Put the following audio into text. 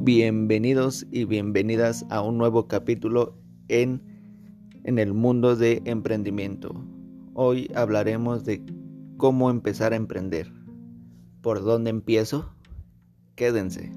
Bienvenidos y bienvenidas a un nuevo capítulo en, en el mundo de emprendimiento. Hoy hablaremos de cómo empezar a emprender. ¿Por dónde empiezo? Quédense.